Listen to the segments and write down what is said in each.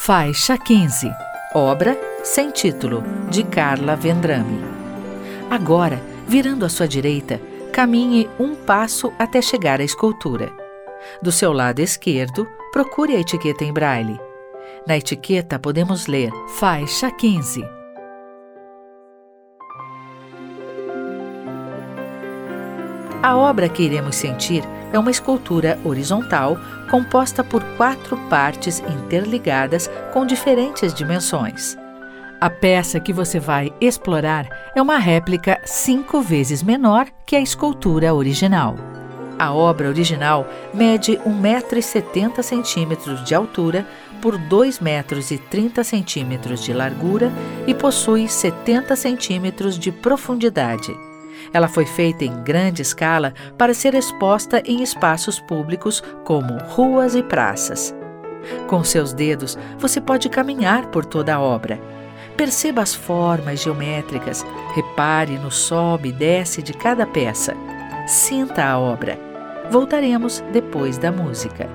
Faixa 15 Obra sem título, de Carla Vendrame. Agora, virando à sua direita, caminhe um passo até chegar à escultura. Do seu lado esquerdo, procure a etiqueta em braille. Na etiqueta podemos ler Faixa 15. A obra que iremos sentir é uma escultura horizontal composta por quatro partes interligadas com diferentes dimensões. A peça que você vai explorar é uma réplica cinco vezes menor que a escultura original. A obra original mede 1,70 m de altura por 2,30 m de largura e possui 70 centímetros de profundidade. Ela foi feita em grande escala para ser exposta em espaços públicos como ruas e praças. Com seus dedos, você pode caminhar por toda a obra Perceba as formas geométricas, repare no sobe e desce de cada peça. Sinta a obra. Voltaremos depois da música.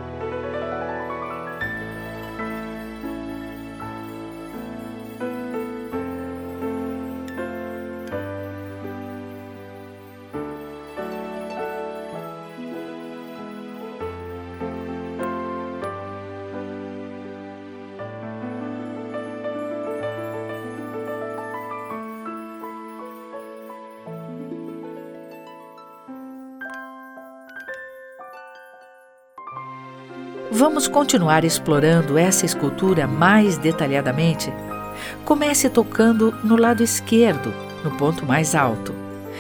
Vamos continuar explorando essa escultura mais detalhadamente? Comece tocando no lado esquerdo, no ponto mais alto.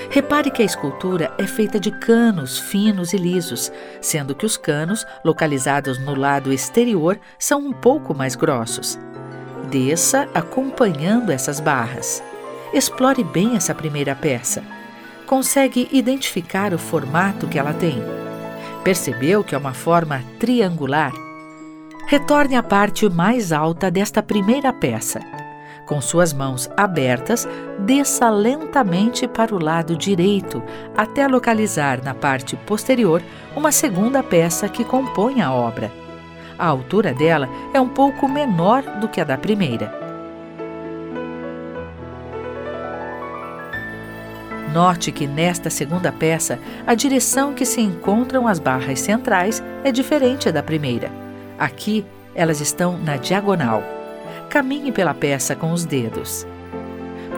Repare que a escultura é feita de canos finos e lisos, sendo que os canos, localizados no lado exterior, são um pouco mais grossos. Desça acompanhando essas barras. Explore bem essa primeira peça. Consegue identificar o formato que ela tem? Percebeu que é uma forma triangular? Retorne à parte mais alta desta primeira peça. Com suas mãos abertas, desça lentamente para o lado direito até localizar na parte posterior uma segunda peça que compõe a obra. A altura dela é um pouco menor do que a da primeira. Note que nesta segunda peça, a direção que se encontram as barras centrais é diferente da primeira. Aqui, elas estão na diagonal. Caminhe pela peça com os dedos.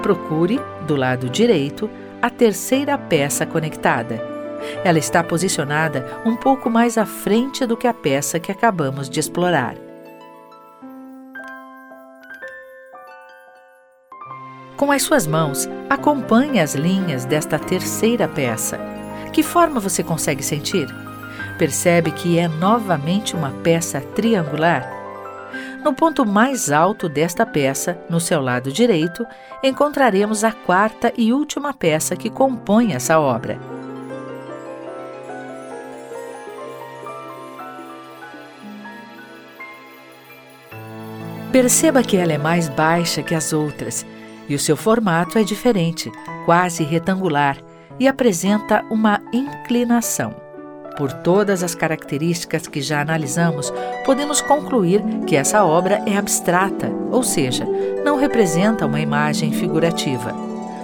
Procure, do lado direito, a terceira peça conectada. Ela está posicionada um pouco mais à frente do que a peça que acabamos de explorar. Com as suas mãos, acompanhe as linhas desta terceira peça. Que forma você consegue sentir? Percebe que é novamente uma peça triangular? No ponto mais alto desta peça, no seu lado direito, encontraremos a quarta e última peça que compõe essa obra. Perceba que ela é mais baixa que as outras e o seu formato é diferente, quase retangular, e apresenta uma inclinação. Por todas as características que já analisamos, podemos concluir que essa obra é abstrata, ou seja, não representa uma imagem figurativa.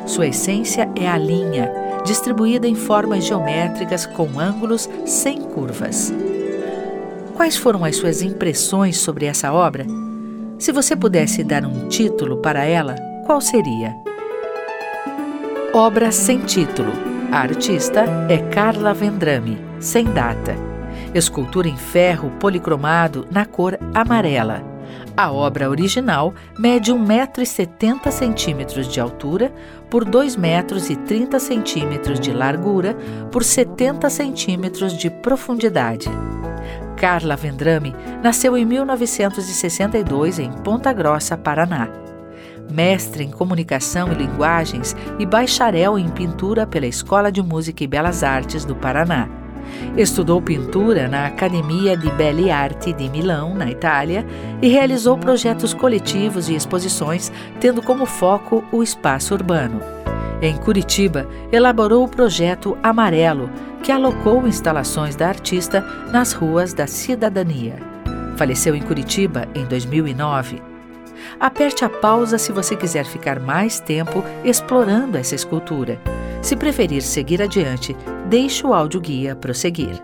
Sua essência é a linha, distribuída em formas geométricas com ângulos sem curvas. Quais foram as suas impressões sobre essa obra? Se você pudesse dar um título para ela, qual seria? Obra sem título. A artista é Carla Vendrame, sem data. Escultura em ferro policromado na cor amarela. A obra original mede 1,70 m de altura por 2,30 m de largura por 70 centímetros de profundidade. Carla Vendrame nasceu em 1962 em Ponta Grossa, Paraná mestre em comunicação e linguagens e bacharel em pintura pela Escola de Música e Belas Artes do Paraná. Estudou pintura na Academia di Belle Arti de Milão, na Itália, e realizou projetos coletivos e exposições, tendo como foco o espaço urbano. Em Curitiba, elaborou o projeto Amarelo, que alocou instalações da artista nas ruas da cidadania. faleceu em Curitiba em 2009. Aperte a pausa se você quiser ficar mais tempo explorando essa escultura. Se preferir seguir adiante, deixe o áudio guia prosseguir.